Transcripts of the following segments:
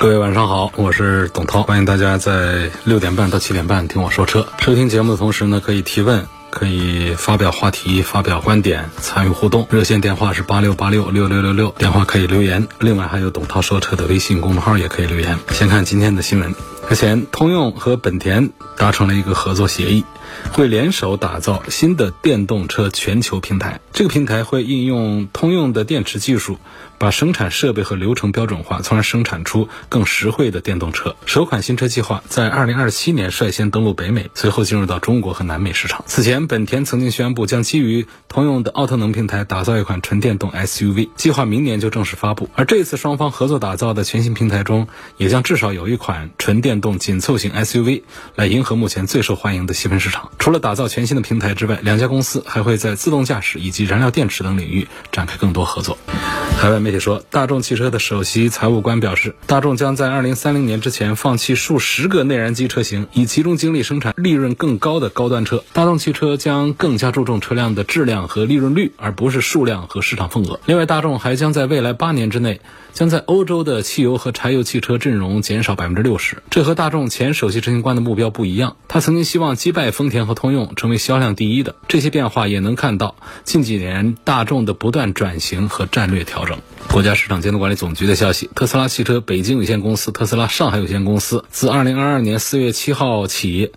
各位晚上好，我是董涛，欢迎大家在六点半到七点半听我说车。收听节目的同时呢，可以提问，可以发表话题、发表观点、参与互动。热线电话是八六八六六六六六，电话可以留言。另外还有董涛说车的微信公众号也可以留言。先看今天的新闻。日前，通用和本田达成了一个合作协议，会联手打造新的电动车全球平台。这个平台会应用通用的电池技术。把生产设备和流程标准化，从而生产出更实惠的电动车。首款新车计划在二零二七年率先登陆北美，随后进入到中国和南美市场。此前，本田曾经宣布将基于通用的奥特能平台打造一款纯电动 SUV，计划明年就正式发布。而这次双方合作打造的全新平台中，也将至少有一款纯电动紧凑型 SUV，来迎合目前最受欢迎的细分市场。除了打造全新的平台之外，两家公司还会在自动驾驶以及燃料电池等领域展开更多合作。海外媒体说，大众汽车的首席财务官表示，大众将在二零三零年之前放弃数十个内燃机车型，以集中精力生产利润更高的高端车。大众汽车将更加注重车辆的质量和利润率，而不是数量和市场份额。另外，大众还将在未来八年之内，将在欧洲的汽油和柴油汽车阵容减少百分之六十。这和大众前首席执行官的目标不一样。他曾经希望击败丰田和通用，成为销量第一的。这些变化也能看到近几年大众的不断转型和战略调整。国家市场监督管理总局的消息，特斯拉汽车北京有限公司、特斯拉上海有限公司自二零二二年四月七号起。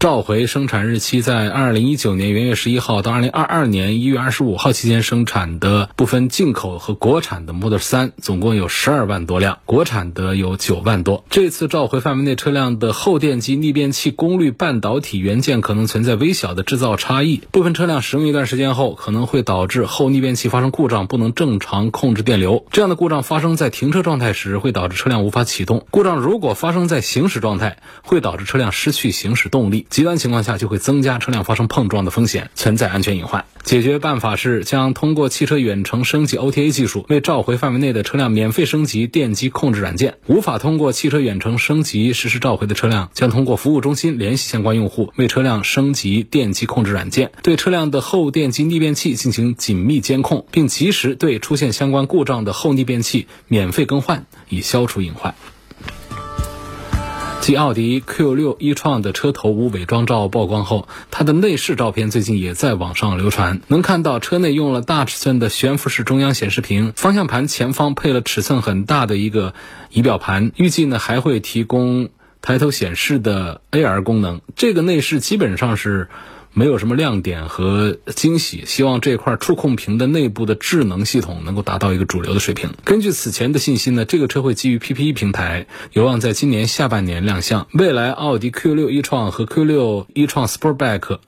召回生产日期在二零一九年元月十一号到二零二二年一月二十五号期间生产的部分进口和国产的 Model 3，总共有十二万多辆，国产的有九万多。这次召回范围内车辆的后电机逆变器功率半导体元件可能存在微小的制造差异，部分车辆使用一段时间后，可能会导致后逆变器发生故障，不能正常控制电流。这样的故障发生在停车状态时，会导致车辆无法启动；故障如果发生在行驶状态，会导致车辆失去行驶动力。极端情况下就会增加车辆发生碰撞的风险，存在安全隐患。解决办法是将通过汽车远程升级 OTA 技术，为召回范围内的车辆免费升级电机控制软件。无法通过汽车远程升级实施召回的车辆，将通过服务中心联系相关用户，为车辆升级电机控制软件，对车辆的后电机逆变器进行紧密监控，并及时对出现相关故障的后逆变器免费更换，以消除隐患。奥迪 Q 六一创的车头无伪装照曝光后，它的内饰照片最近也在网上流传。能看到车内用了大尺寸的悬浮式中央显示屏，方向盘前方配了尺寸很大的一个仪表盘。预计呢还会提供抬头显示的 AR 功能。这个内饰基本上是。没有什么亮点和惊喜，希望这块触控屏的内部的智能系统能够达到一个主流的水平。根据此前的信息呢，这个车会基于 PPE 平台，有望在今年下半年亮相。未来奥迪 Q6 一创和 Q6 一创 Sportback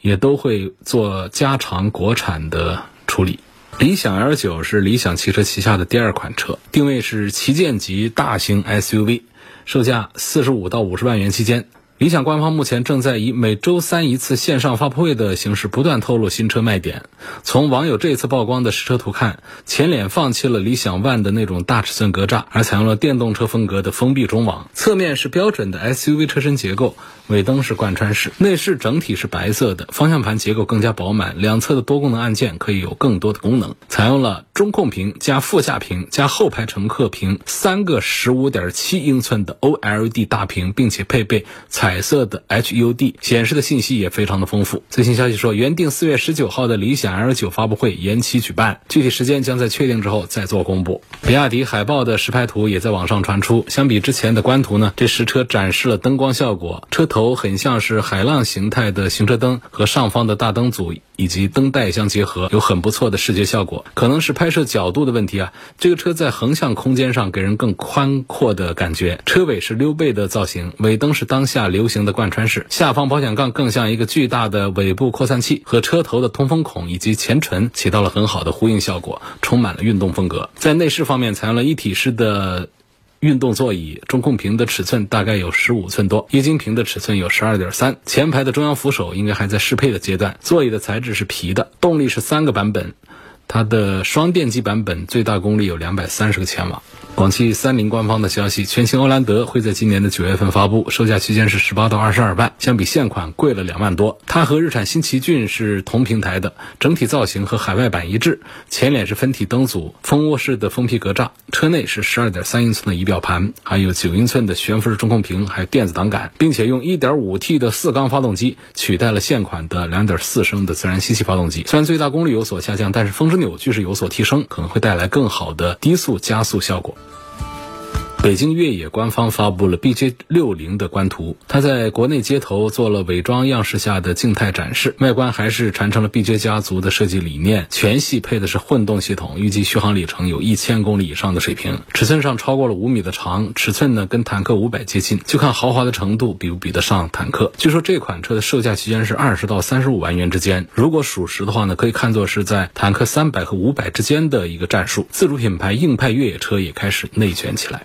也都会做加长国产的处理。理想 L9 是理想汽车旗下的第二款车，定位是旗舰级大型 SUV，售价四十五到五十万元期间。理想官方目前正在以每周三一次线上发布会的形式不断透露新车卖点。从网友这次曝光的实车图看，前脸放弃了理想 ONE 的那种大尺寸格栅，而采用了电动车风格的封闭中网。侧面是标准的 SUV 车身结构，尾灯是贯穿式。内饰整体是白色的，方向盘结构更加饱满，两侧的多功能按键可以有更多的功能。采用了中控屏加副驾屏加后排乘客屏三个十五点七英寸的 OLED 大屏，并且配备采。彩色的 HUD 显示的信息也非常的丰富。最新消息说，原定四月十九号的理想 L 九发布会延期举办，具体时间将在确定之后再做公布。比亚迪海豹的实拍图也在网上传出，相比之前的官图呢，这实车展示了灯光效果，车头很像是海浪形态的行车灯和上方的大灯组。以及灯带相结合，有很不错的视觉效果。可能是拍摄角度的问题啊，这个车在横向空间上给人更宽阔的感觉。车尾是溜背的造型，尾灯是当下流行的贯穿式，下方保险杠更像一个巨大的尾部扩散器，和车头的通风孔以及前唇起到了很好的呼应效果，充满了运动风格。在内饰方面，采用了一体式的。运动座椅，中控屏的尺寸大概有十五寸多，液晶屏的尺寸有十二点三。前排的中央扶手应该还在适配的阶段，座椅的材质是皮的，动力是三个版本。它的双电机版本最大功率有两百三十个千瓦。广汽三菱官方的消息，全新欧蓝德会在今年的九月份发布，售价区间是十八到二十二万，相比现款贵了两万多。它和日产新奇骏是同平台的，整体造型和海外版一致，前脸是分体灯组，蜂窝式的封皮格栅，车内是十二点三英寸的仪表盘，还有九英寸的悬浮式中控屏，还有电子挡杆，并且用一点五 T 的四缸发动机取代了现款的两点四升的自然吸气发动机。虽然最大功率有所下降，但是峰值扭矩是有所提升，可能会带来更好的低速加速效果。北京越野官方发布了 BJ 六零的官图，它在国内街头做了伪装样式下的静态展示，外观还是传承了 BJ 家族的设计理念，全系配的是混动系统，预计续航里程有一千公里以上的水平，尺寸上超过了五米的长，尺寸呢跟坦克五百接近，就看豪华的程度比不比得上坦克。据说这款车的售价区间是二十到三十五万元之间，如果属实的话呢，可以看作是在坦克三百和五百之间的一个战术。自主品牌硬派越野车也开始内卷起来。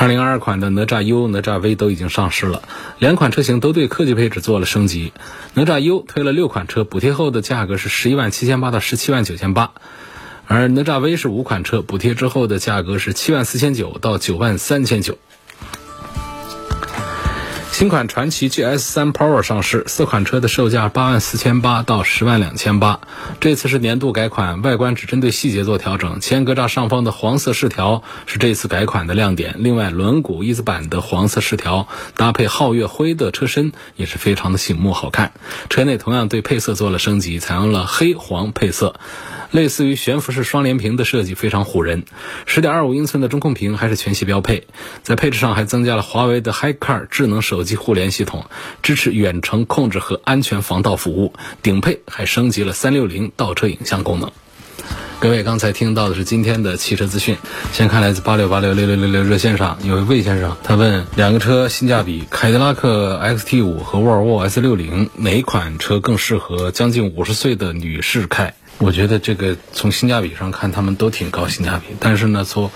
二零二二款的哪吒 U、哪吒 V 都已经上市了，两款车型都对科技配置做了升级。哪吒 U 推了六款车，补贴后的价格是十一万七千八到十七万九千八，而哪吒 V 是五款车，补贴之后的价格是七万四千九到九万三千九。新款传祺 GS 三 Power 上市，四款车的售价八万四千八到十万两千八。这次是年度改款，外观只针对细节做调整，前格栅上方的黄色饰条是这次改款的亮点。另外，轮毂翼子板的黄色饰条搭配皓月灰的车身也是非常的醒目好看。车内同样对配色做了升级，采用了黑黄配色。类似于悬浮式双联屏的设计非常唬人，十点二五英寸的中控屏还是全系标配，在配置上还增加了华为的 HiCar 智能手机互联系统，支持远程控制和安全防盗服务，顶配还升级了三六零倒车影像功能。各位刚才听到的是今天的汽车资讯，先看来自八六八六六六六六热线上有一位先生，他问两个车性价比，凯迪拉克 XT 五和沃尔沃 S 六零哪款车更适合将近五十岁的女士开？我觉得这个从性价比上看，他们都挺高性价比。但是呢，从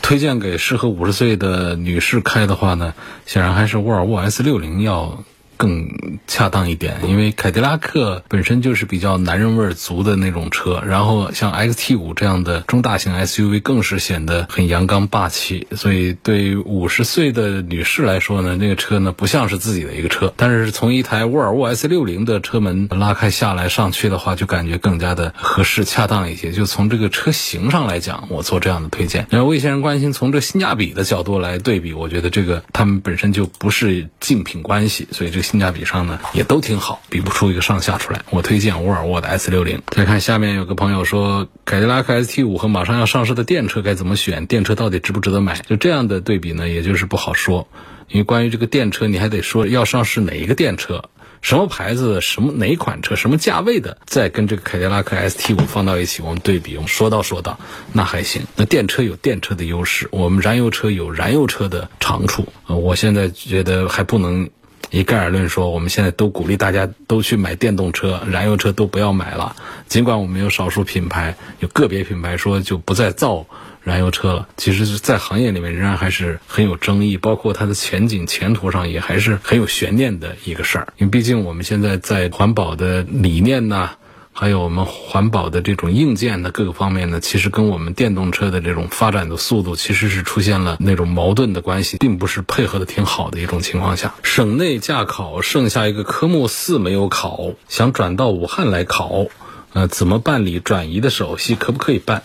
推荐给适合五十岁的女士开的话呢，显然还是沃尔沃 S 六零要。更恰当一点，因为凯迪拉克本身就是比较男人味儿足的那种车，然后像 XT 五这样的中大型 SUV 更是显得很阳刚霸气，所以对五十岁的女士来说呢，那个车呢不像是自己的一个车。但是从一台沃尔沃 S 六零的车门拉开下来上去的话，就感觉更加的合适恰当一些。就从这个车型上来讲，我做这样的推荐。然后魏先生关心从这性价比的角度来对比，我觉得这个他们本身就不是竞品关系，所以这性价比上呢也都挺好，比不出一个上下出来。我推荐沃尔沃的 S 六零。再看下面有个朋友说，凯迪拉克 ST 五和马上要上市的电车该怎么选？电车到底值不值得买？就这样的对比呢，也就是不好说。因为关于这个电车，你还得说要上市哪一个电车，什么牌子，什么哪款车，什么价位的，再跟这个凯迪拉克 ST 五放到一起，我们对比，我们说道说道，那还行。那电车有电车的优势，我们燃油车有燃油车的长处。呃，我现在觉得还不能。一概而论说，我们现在都鼓励大家都去买电动车，燃油车都不要买了。尽管我们有少数品牌，有个别品牌说就不再造燃油车了，其实是在行业里面仍然还是很有争议，包括它的前景前途上也还是很有悬念的一个事儿。因为毕竟我们现在在环保的理念呢。还有我们环保的这种硬件的各个方面呢，其实跟我们电动车的这种发展的速度，其实是出现了那种矛盾的关系，并不是配合的挺好的一种情况下。省内驾考剩下一个科目四没有考，想转到武汉来考，呃，怎么办理转移的手续？可不可以办？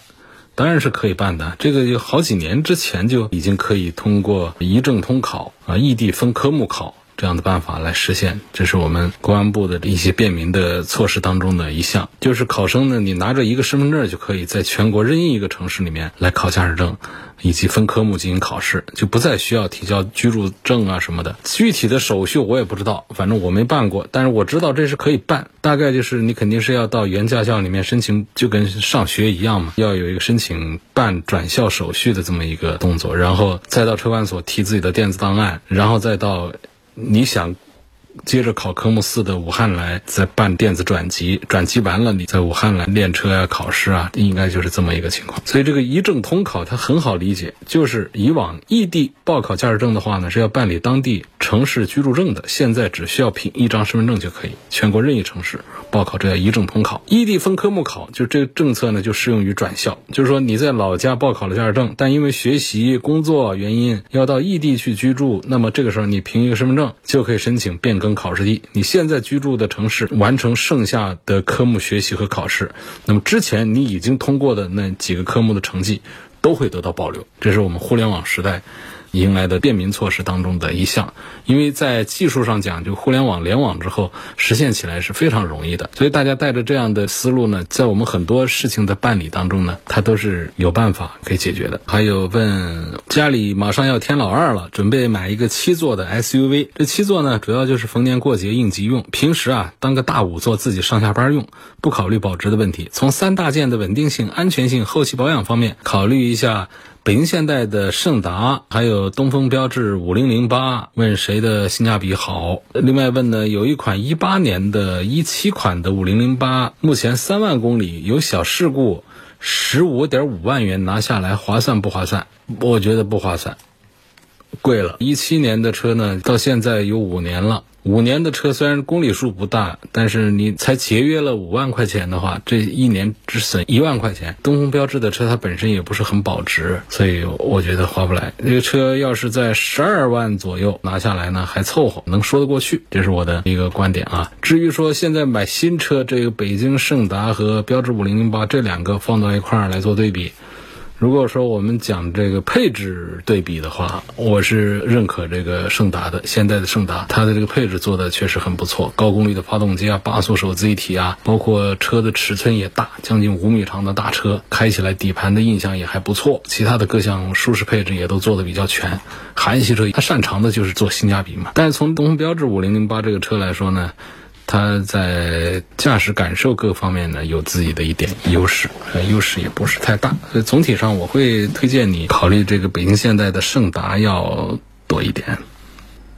当然是可以办的。这个有好几年之前就已经可以通过一证通考啊，异地分科目考。这样的办法来实现，这是我们公安部的一些便民的措施当中的一项。就是考生呢，你拿着一个身份证就可以在全国任意一个城市里面来考驾驶证，以及分科目进行考试，就不再需要提交居住证啊什么的。具体的手续我也不知道，反正我没办过，但是我知道这是可以办。大概就是你肯定是要到原驾校里面申请，就跟上学一样嘛，要有一个申请办转校手续的这么一个动作，然后再到车管所提自己的电子档案，然后再到。你想接着考科目四的武汉来，再办电子转籍，转籍完了你在武汉来练车啊、考试啊，应该就是这么一个情况。所以这个一证通考它很好理解，就是以往异地报考驾驶证的话呢，是要办理当地城市居住证的，现在只需要凭一张身份证就可以，全国任意城市报考这叫一证通考。异地分科目考，就这个政策呢就适用于转校，就是说你在老家报考了驾驶证，但因为学习、工作原因要到异地去居住，那么这个时候你凭一个身份证就可以申请变更考试地。你现在居住的城市完成剩下的科目学习和考试，那么之前你已经通过的那几个科目的成绩都会得到保留。这是我们互联网时代。迎来的便民措施当中的一项，因为在技术上讲，就互联网联网之后实现起来是非常容易的，所以大家带着这样的思路呢，在我们很多事情的办理当中呢，它都是有办法可以解决的。还有问家里马上要添老二了，准备买一个七座的 SUV，这七座呢，主要就是逢年过节应急用，平时啊当个大五座自己上下班用，不考虑保值的问题。从三大件的稳定性、安全性、后期保养方面考虑一下。北京现代的胜达，还有东风标致五零零八，问谁的性价比好？另外问呢，有一款一八年的一七款的五零零八，目前三万公里有小事故，十五点五万元拿下来划算不划算？我觉得不划算，贵了。一七年的车呢，到现在有五年了。五年的车虽然公里数不大，但是你才节约了五万块钱的话，这一年只损一万块钱。东风标致的车它本身也不是很保值，所以我觉得划不来。这个车要是在十二万左右拿下来呢，还凑合，能说得过去。这是我的一个观点啊。至于说现在买新车，这个北京胜达和标致五零零八这两个放到一块儿来做对比。如果说我们讲这个配置对比的话，我是认可这个胜达的。现在的胜达，它的这个配置做的确实很不错，高功率的发动机啊，八速手自一体啊，包括车的尺寸也大，将近五米长的大车，开起来底盘的印象也还不错。其他的各项舒适配置也都做的比较全。韩系车它擅长的就是做性价比嘛。但是从东风标致五零零八这个车来说呢。它在驾驶感受各方面呢，有自己的一点优势，呃，优势也不是太大。所以总体上，我会推荐你考虑这个北京现代的胜达要多一点。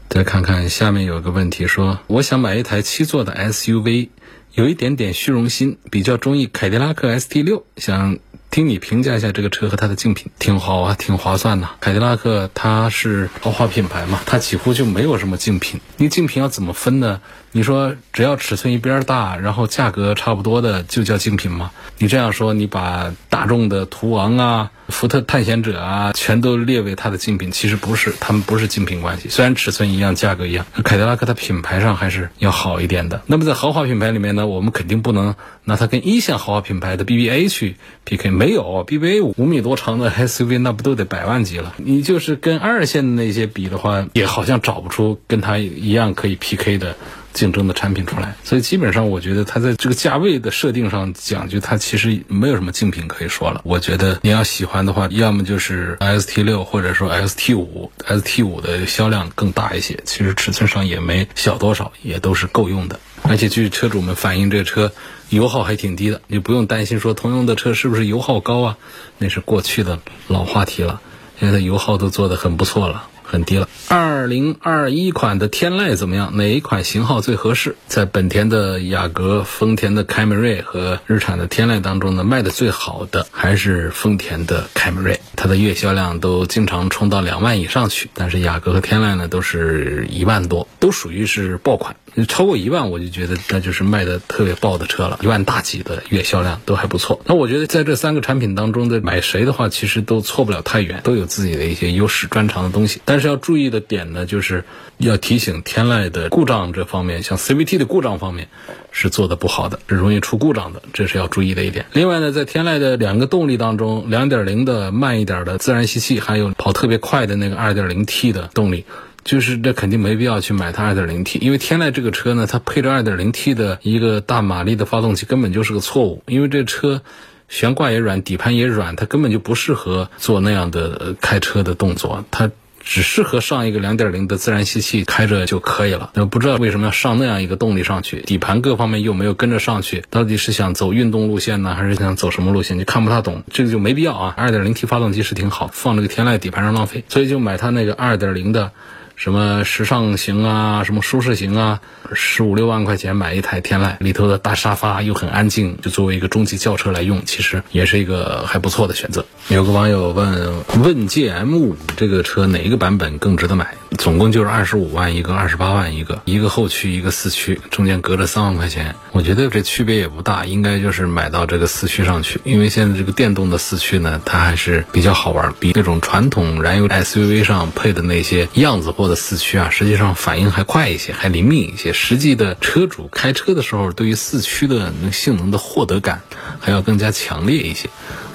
再看看下面有个问题说，我想买一台七座的 SUV，有一点点虚荣心，比较中意凯迪拉克 ST 六，想。听你评价一下这个车和它的竞品，挺好啊，挺划算的。凯迪拉克它是豪华品牌嘛，它几乎就没有什么竞品。你竞品要怎么分呢？你说只要尺寸一边大，然后价格差不多的就叫竞品吗？你这样说，你把大众的途昂啊、福特探险者啊全都列为它的竞品，其实不是，他们不是竞品关系。虽然尺寸一样，价格一样，凯迪拉克它品牌上还是要好一点的。那么在豪华品牌里面呢，我们肯定不能拿它跟一线豪华品牌的 BBA 去 PK。没有 BBA 五米多长的 SUV，那不都得百万级了？你就是跟二线的那些比的话，也好像找不出跟它一样可以 PK 的竞争的产品出来。所以基本上，我觉得它在这个价位的设定上讲，就它其实没有什么竞品可以说了。我觉得你要喜欢的话，要么就是 ST 六，或者说 ST 五，ST 五的销量更大一些，其实尺寸上也没小多少，也都是够用的。而且据车主们反映，这车。油耗还挺低的，你不用担心说通用的车是不是油耗高啊？那是过去的老话题了。现在油耗都做得很不错了，很低了。二零二一款的天籁怎么样？哪一款型号最合适？在本田的雅阁、丰田的凯美瑞和日产的天籁当中呢，卖的最好的还是丰田的凯美瑞，它的月销量都经常冲到两万以上去。但是雅阁和天籁呢，都是一万多，都属于是爆款。超过一万，我就觉得那就是卖的特别爆的车了。一万大几的月销量都还不错。那我觉得在这三个产品当中的买谁的话，其实都错不了太远，都有自己的一些优势专长的东西。但是要注意的点呢，就是要提醒天籁的故障这方面，像 CVT 的故障方面是做的不好的，容易出故障的，这是要注意的一点。另外呢，在天籁的两个动力当中，两点零的慢一点的自然吸气，还有跑特别快的那个二点零 T 的动力。就是这肯定没必要去买它 2.0T，因为天籁这个车呢，它配着 2.0T 的一个大马力的发动机，根本就是个错误。因为这车悬挂也软，底盘也软，它根本就不适合做那样的开车的动作，它只适合上一个两点零的自然吸气开着就可以了。那不知道为什么要上那样一个动力上去，底盘各方面又没有跟着上去，到底是想走运动路线呢，还是想走什么路线？就看不大懂，这个就没必要啊。二点零 T 发动机是挺好，放这个天籁底盘上浪费，所以就买它那个二点零的。什么时尚型啊，什么舒适型啊，十五六万块钱买一台天籁，里头的大沙发又很安静，就作为一个中级轿车来用，其实也是一个还不错的选择。有个网友问：问界 M 五这个车哪一个版本更值得买？总共就是二十五万一个，二十八万一个，一个后驱，一个四驱，中间隔着三万块钱。我觉得这区别也不大，应该就是买到这个四驱上去，因为现在这个电动的四驱呢，它还是比较好玩，比那种传统燃油 SUV 上配的那些样子货的四驱啊，实际上反应还快一些，还灵敏一些。实际的车主开车的时候，对于四驱的那性能的获得感还要更加强烈一些。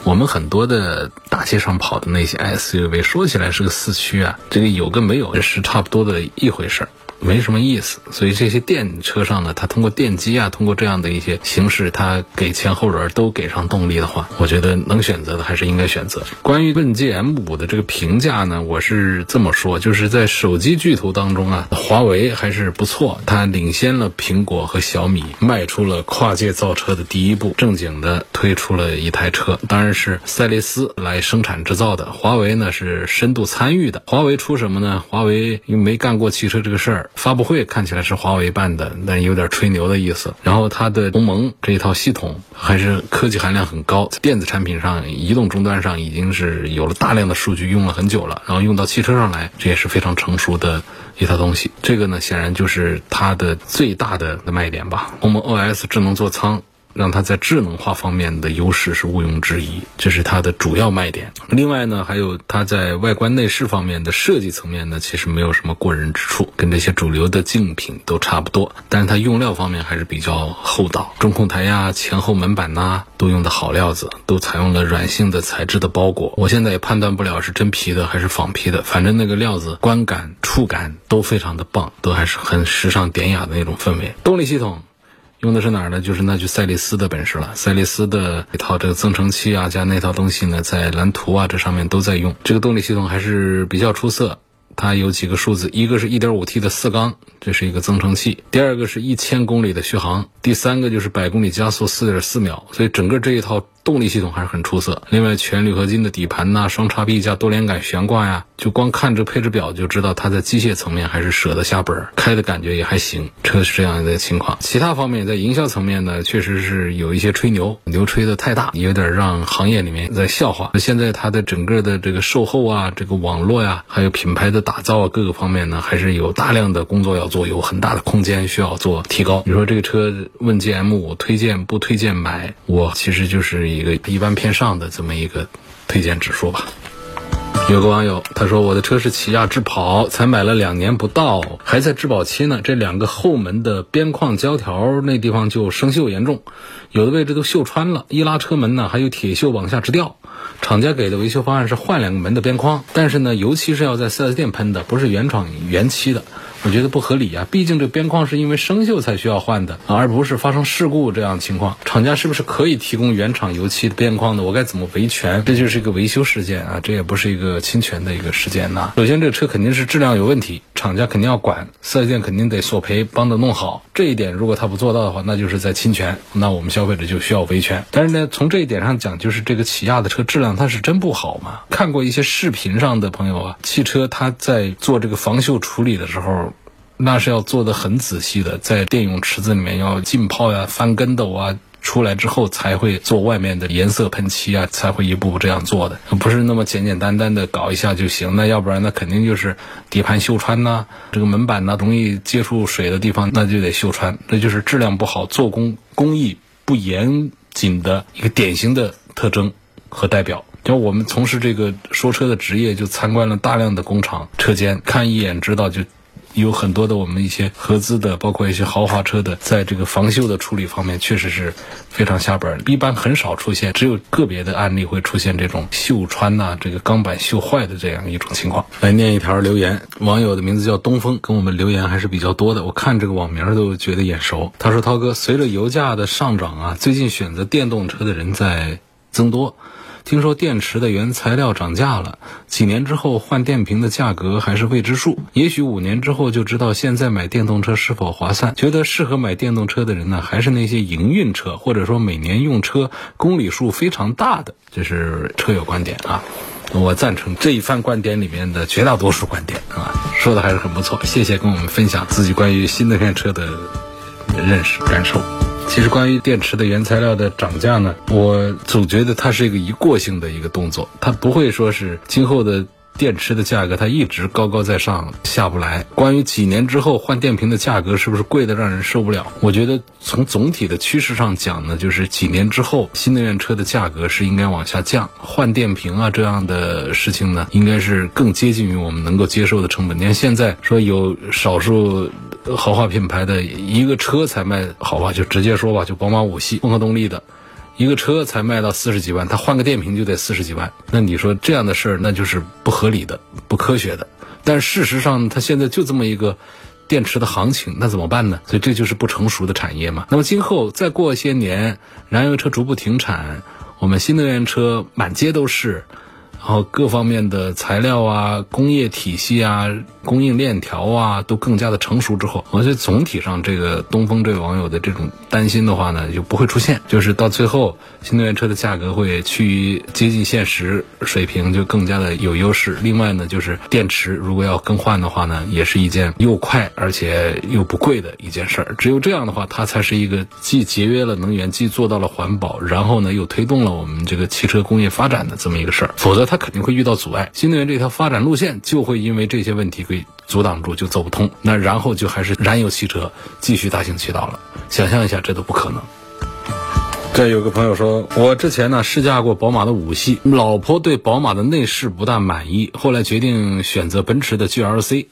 我们很多的大街上跑的那些 SUV，说起来是个四驱啊，这个有跟没有是差不多的一回事儿。没什么意思，所以这些电车上呢，它通过电机啊，通过这样的一些形式，它给前后轮都给上动力的话，我觉得能选择的还是应该选择。关于问界 M 五的这个评价呢，我是这么说，就是在手机巨头当中啊，华为还是不错，它领先了苹果和小米，迈出了跨界造车的第一步，正经的推出了一台车，当然是赛力斯来生产制造的，华为呢是深度参与的。华为出什么呢？华为因为没干过汽车这个事儿。发布会看起来是华为办的，但有点吹牛的意思。然后它的鸿蒙这一套系统还是科技含量很高，电子产品上、移动终端上已经是有了大量的数据，用了很久了。然后用到汽车上来，这也是非常成熟的一套东西。这个呢，显然就是它的最大的卖点吧。鸿蒙 OS 智能座舱。让它在智能化方面的优势是毋庸置疑，这是它的主要卖点。另外呢，还有它在外观内饰方面的设计层面呢，其实没有什么过人之处，跟这些主流的竞品都差不多。但是它用料方面还是比较厚道，中控台呀、前后门板呐，都用的好料子，都采用了软性的材质的包裹。我现在也判断不了是真皮的还是仿皮的，反正那个料子观感、触感都非常的棒，都还是很时尚典雅的那种氛围。动力系统。用的是哪儿呢？就是那句赛力斯的本事了。赛力斯的一套这个增程器啊，加那套东西呢，在蓝图啊这上面都在用。这个动力系统还是比较出色。它有几个数字，一个是 1.5T 的四缸，这是一个增程器；第二个是一千公里的续航；第三个就是百公里加速4.4秒。所以整个这一套。动力系统还是很出色。另外，全铝合金的底盘呐，双叉臂加多连杆悬挂呀，就光看这配置表就知道它在机械层面还是舍得下本儿，开的感觉也还行。车是这样的情况。其他方面，在营销层面呢，确实是有一些吹牛，牛吹的太大，有点让行业里面在笑话。现在它的整个的这个售后啊，这个网络呀，还有品牌的打造啊，各个方面呢，还是有大量的工作要做，有很大的空间需要做提高。你说这个车问 G M 五推荐不推荐买？我其实就是。一个一般偏上的这么一个推荐指数吧。有个网友他说：“我的车是起亚智跑，才买了两年不到，还在质保期呢。这两个后门的边框胶条那地方就生锈严重，有的位置都锈穿了。一拉车门呢，还有铁锈往下直掉。厂家给的维修方案是换两个门的边框，但是呢，油漆是要在 4S 店喷的，不是原厂原漆的。”我觉得不合理啊，毕竟这边框是因为生锈才需要换的，而不是发生事故这样情况。厂家是不是可以提供原厂油漆的边框的？我该怎么维权？这就是一个维修事件啊，这也不是一个侵权的一个事件呐。首先，这个车肯定是质量有问题，厂家肯定要管，四 S 店肯定得索赔，帮着弄好。这一点如果他不做到的话，那就是在侵权，那我们消费者就需要维权。但是呢，从这一点上讲，就是这个起亚的车质量它是真不好嘛？看过一些视频上的朋友啊，汽车它在做这个防锈处理的时候。那是要做的很仔细的，在电泳池子里面要浸泡呀、翻跟斗啊，出来之后才会做外面的颜色喷漆啊，才会一步步这样做的，不是那么简简单单的搞一下就行。那要不然那肯定就是底盘锈穿呐，这个门板呐容易接触水的地方那就得锈穿，这就是质量不好、做工工艺不严谨的一个典型的特征和代表。就我们从事这个说车的职业，就参观了大量的工厂车间，看一眼知道就。有很多的我们一些合资的，包括一些豪华车的，在这个防锈的处理方面，确实是非常下本。一般很少出现，只有个别的案例会出现这种锈穿呐，这个钢板锈坏的这样一种情况。来念一条留言，网友的名字叫东风，跟我们留言还是比较多的。我看这个网名都觉得眼熟。他说：“涛哥，随着油价的上涨啊，最近选择电动车的人在增多。”听说电池的原材料涨价了，几年之后换电瓶的价格还是未知数。也许五年之后就知道现在买电动车是否划算。觉得适合买电动车的人呢，还是那些营运车，或者说每年用车公里数非常大的。这是车友观点啊，我赞成这一番观点里面的绝大多数观点啊。说的还是很不错。谢谢跟我们分享自己关于新能源车的认识感受。其实关于电池的原材料的涨价呢，我总觉得它是一个一过性的一个动作，它不会说是今后的。电池的价格它一直高高在上，下不来。关于几年之后换电瓶的价格是不是贵的让人受不了？我觉得从总体的趋势上讲呢，就是几年之后新能源车的价格是应该往下降，换电瓶啊这样的事情呢，应该是更接近于我们能够接受的成本。你看现在说有少数豪华品牌的一个车才卖，好吧，就直接说吧，就宝马五系混合动力的。一个车才卖到四十几万，他换个电瓶就得四十几万，那你说这样的事儿，那就是不合理的、不科学的。但事实上，他现在就这么一个电池的行情，那怎么办呢？所以这就是不成熟的产业嘛。那么今后再过些年，燃油车逐步停产，我们新能源车满街都是。然后各方面的材料啊、工业体系啊、供应链条啊都更加的成熟之后，我觉得总体上这个东风这位网友的这种担心的话呢，就不会出现。就是到最后，新能源车的价格会趋于接近现实水平，就更加的有优势。另外呢，就是电池如果要更换的话呢，也是一件又快而且又不贵的一件事儿。只有这样的话，它才是一个既节约了能源，既做到了环保，然后呢又推动了我们这个汽车工业发展的这么一个事儿。否则它。它肯定会遇到阻碍，新能源这条发展路线就会因为这些问题给阻挡住，就走不通。那然后就还是燃油汽车继续大行其道了。想象一下，这都不可能。这有个朋友说，我之前呢试驾过宝马的五系，老婆对宝马的内饰不大满意，后来决定选择奔驰的 GLC。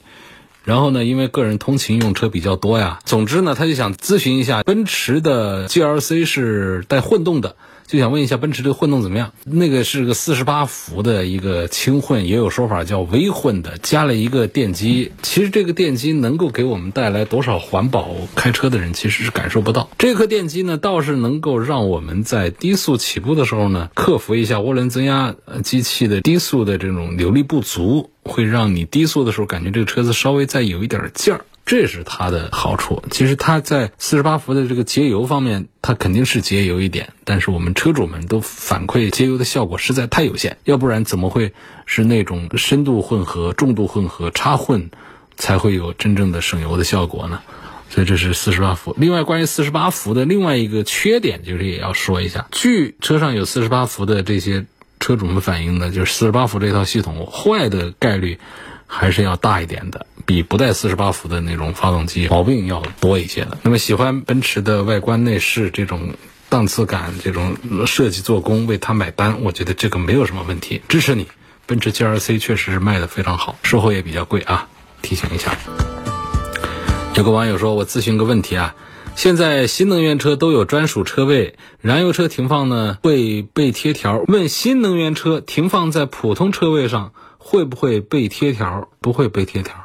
然后呢，因为个人通勤用车比较多呀，总之呢，他就想咨询一下，奔驰的 GLC 是带混动的。就想问一下，奔驰这个混动怎么样？那个是个四十八伏的一个轻混，也有说法叫微混的，加了一个电机。其实这个电机能够给我们带来多少环保？开车的人其实是感受不到。这颗电机呢，倒是能够让我们在低速起步的时候呢，克服一下涡轮增压机器的低速的这种扭力不足，会让你低速的时候感觉这个车子稍微再有一点劲儿。这是它的好处。其实它在四十八伏的这个节油方面，它肯定是节油一点。但是我们车主们都反馈节油的效果实在太有限，要不然怎么会是那种深度混合、重度混合、插混才会有真正的省油的效果呢？所以这是四十八伏。另外，关于四十八伏的另外一个缺点，就是也要说一下。据车上有四十八伏的这些车主们反映呢，就是四十八伏这套系统坏的概率。还是要大一点的，比不带四十八伏的那种发动机毛病要多一些的。那么喜欢奔驰的外观内饰这种档次感、这种设计做工，为它买单，我觉得这个没有什么问题，支持你。奔驰 GLC 确实是卖的非常好，售后也比较贵啊，提醒一下。有个网友说，我咨询个问题啊，现在新能源车都有专属车位，燃油车停放呢会被贴条，问新能源车停放在普通车位上。会不会被贴条？不会被贴条。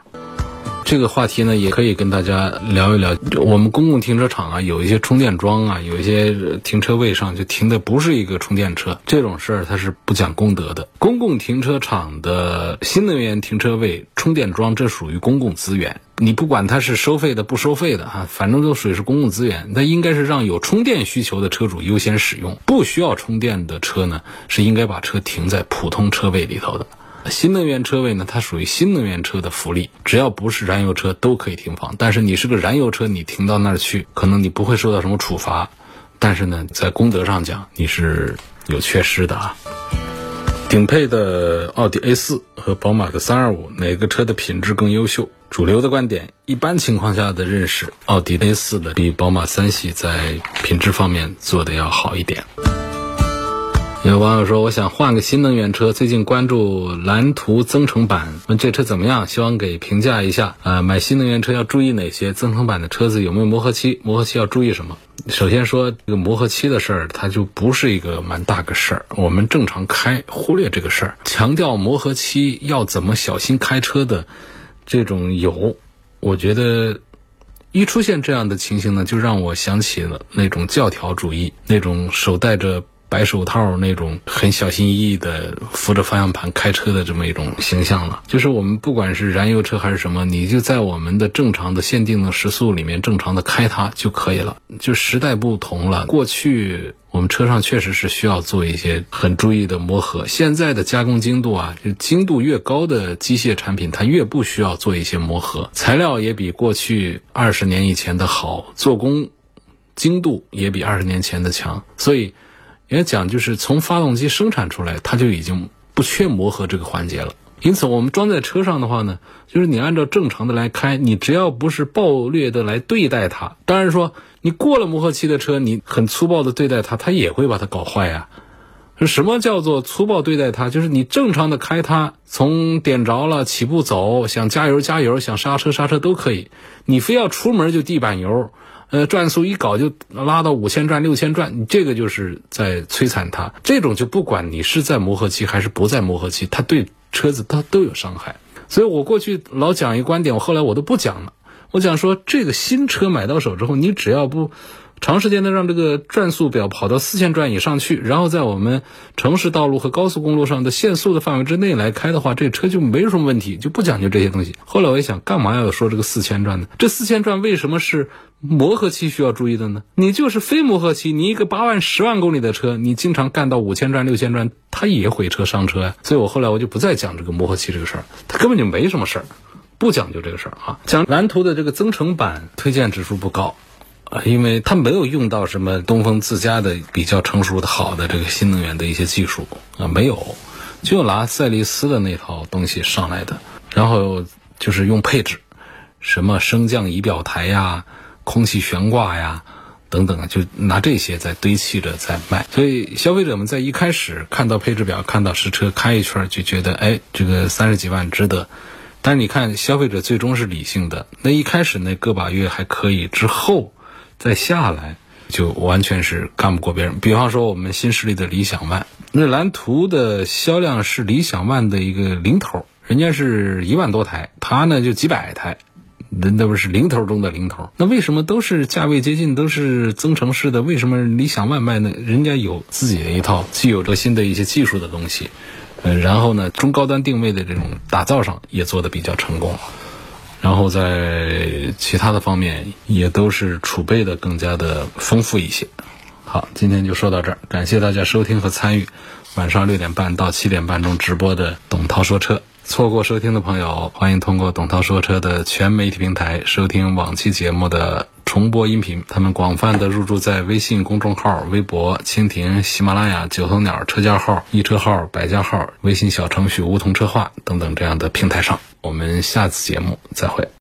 这个话题呢，也可以跟大家聊一聊。我们公共停车场啊，有一些充电桩啊，有一些停车位上就停的不是一个充电车，这种事儿它是不讲公德的。公共停车场的新能源停车位、充电桩，这属于公共资源，你不管它是收费的不收费的啊，反正都属于是公共资源。那应该是让有充电需求的车主优先使用，不需要充电的车呢，是应该把车停在普通车位里头的。新能源车位呢，它属于新能源车的福利，只要不是燃油车都可以停放。但是你是个燃油车，你停到那儿去，可能你不会受到什么处罚，但是呢，在功德上讲，你是有缺失的啊。顶配的奥迪 A 四和宝马的三二五，哪个车的品质更优秀？主流的观点，一般情况下的认识，奥迪 A 四的比宝马三系在品质方面做的要好一点。有网友说：“我想换个新能源车，最近关注蓝图增程版，问这车怎么样？希望给评价一下。啊，买新能源车要注意哪些？增程版的车子有没有磨合期？磨合期要注意什么？首先说这个磨合期的事儿，它就不是一个蛮大个事儿。我们正常开，忽略这个事儿。强调磨合期要怎么小心开车的这种有，我觉得一出现这样的情形呢，就让我想起了那种教条主义，那种手带着。”白手套那种很小心翼翼的扶着方向盘开车的这么一种形象了。就是我们不管是燃油车还是什么，你就在我们的正常的限定的时速里面正常的开它就可以了。就时代不同了，过去。我们车上确实是需要做一些很注意的磨合。现在的加工精度啊，就精度越高的机械产品，它越不需要做一些磨合，材料也比过去二十年以前的好，做工精度也比二十年前的强。所以，也讲就是从发动机生产出来，它就已经不缺磨合这个环节了。因此，我们装在车上的话呢，就是你按照正常的来开，你只要不是暴虐的来对待它，当然说你过了磨合期的车，你很粗暴的对待它，它也会把它搞坏呀。什么叫做粗暴对待它？就是你正常的开它，从点着了起步走，想加油加油，想刹车刹车都可以。你非要出门就地板油，呃，转速一搞就拉到五千转六千转，你这个就是在摧残它。这种就不管你是在磨合期还是不在磨合期，它对。车子它都有伤害，所以我过去老讲一个观点，我后来我都不讲了。我讲说，这个新车买到手之后，你只要不长时间的让这个转速表跑到四千转以上去，然后在我们城市道路和高速公路上的限速的范围之内来开的话，这车就没什么问题，就不讲究这些东西。后来我一想，干嘛要说这个四千转呢？这四千转为什么是？磨合期需要注意的呢，你就是非磨合期，你一个八万、十万公里的车，你经常干到五千转、六千转，它也毁车伤车呀。所以我后来我就不再讲这个磨合期这个事儿，它根本就没什么事儿，不讲究这个事儿啊。讲蓝图的这个增程版推荐指数不高，因为它没有用到什么东风自家的比较成熟的好的这个新能源的一些技术啊，没有，就拿赛力斯的那套东西上来的，然后就是用配置，什么升降仪表台呀。空气悬挂呀，等等，就拿这些在堆砌着在卖，所以消费者们在一开始看到配置表、看到实车开一圈就觉得，哎，这个三十几万值得。但是你看，消费者最终是理性的，那一开始那个把月还可以，之后再下来就完全是干不过别人。比方说我们新势力的理想 ONE，那蓝图的销量是理想 ONE 的一个零头，人家是一万多台，它呢就几百台。那那不是零头中的零头，那为什么都是价位接近，都是增程式的？为什么理想 ONE 卖呢？人家有自己的一套既有着新的一些技术的东西，呃，然后呢，中高端定位的这种打造上也做的比较成功，然后在其他的方面也都是储备的更加的丰富一些。好，今天就说到这儿，感谢大家收听和参与晚上六点半到七点半钟直播的董涛说车。错过收听的朋友，欢迎通过董涛说车的全媒体平台收听往期节目的重播音频。他们广泛的入驻在微信公众号、微博、蜻蜓、喜马拉雅、九头鸟车架号、易车号、百家号、微信小程序梧桐车话等等这样的平台上。我们下次节目再会。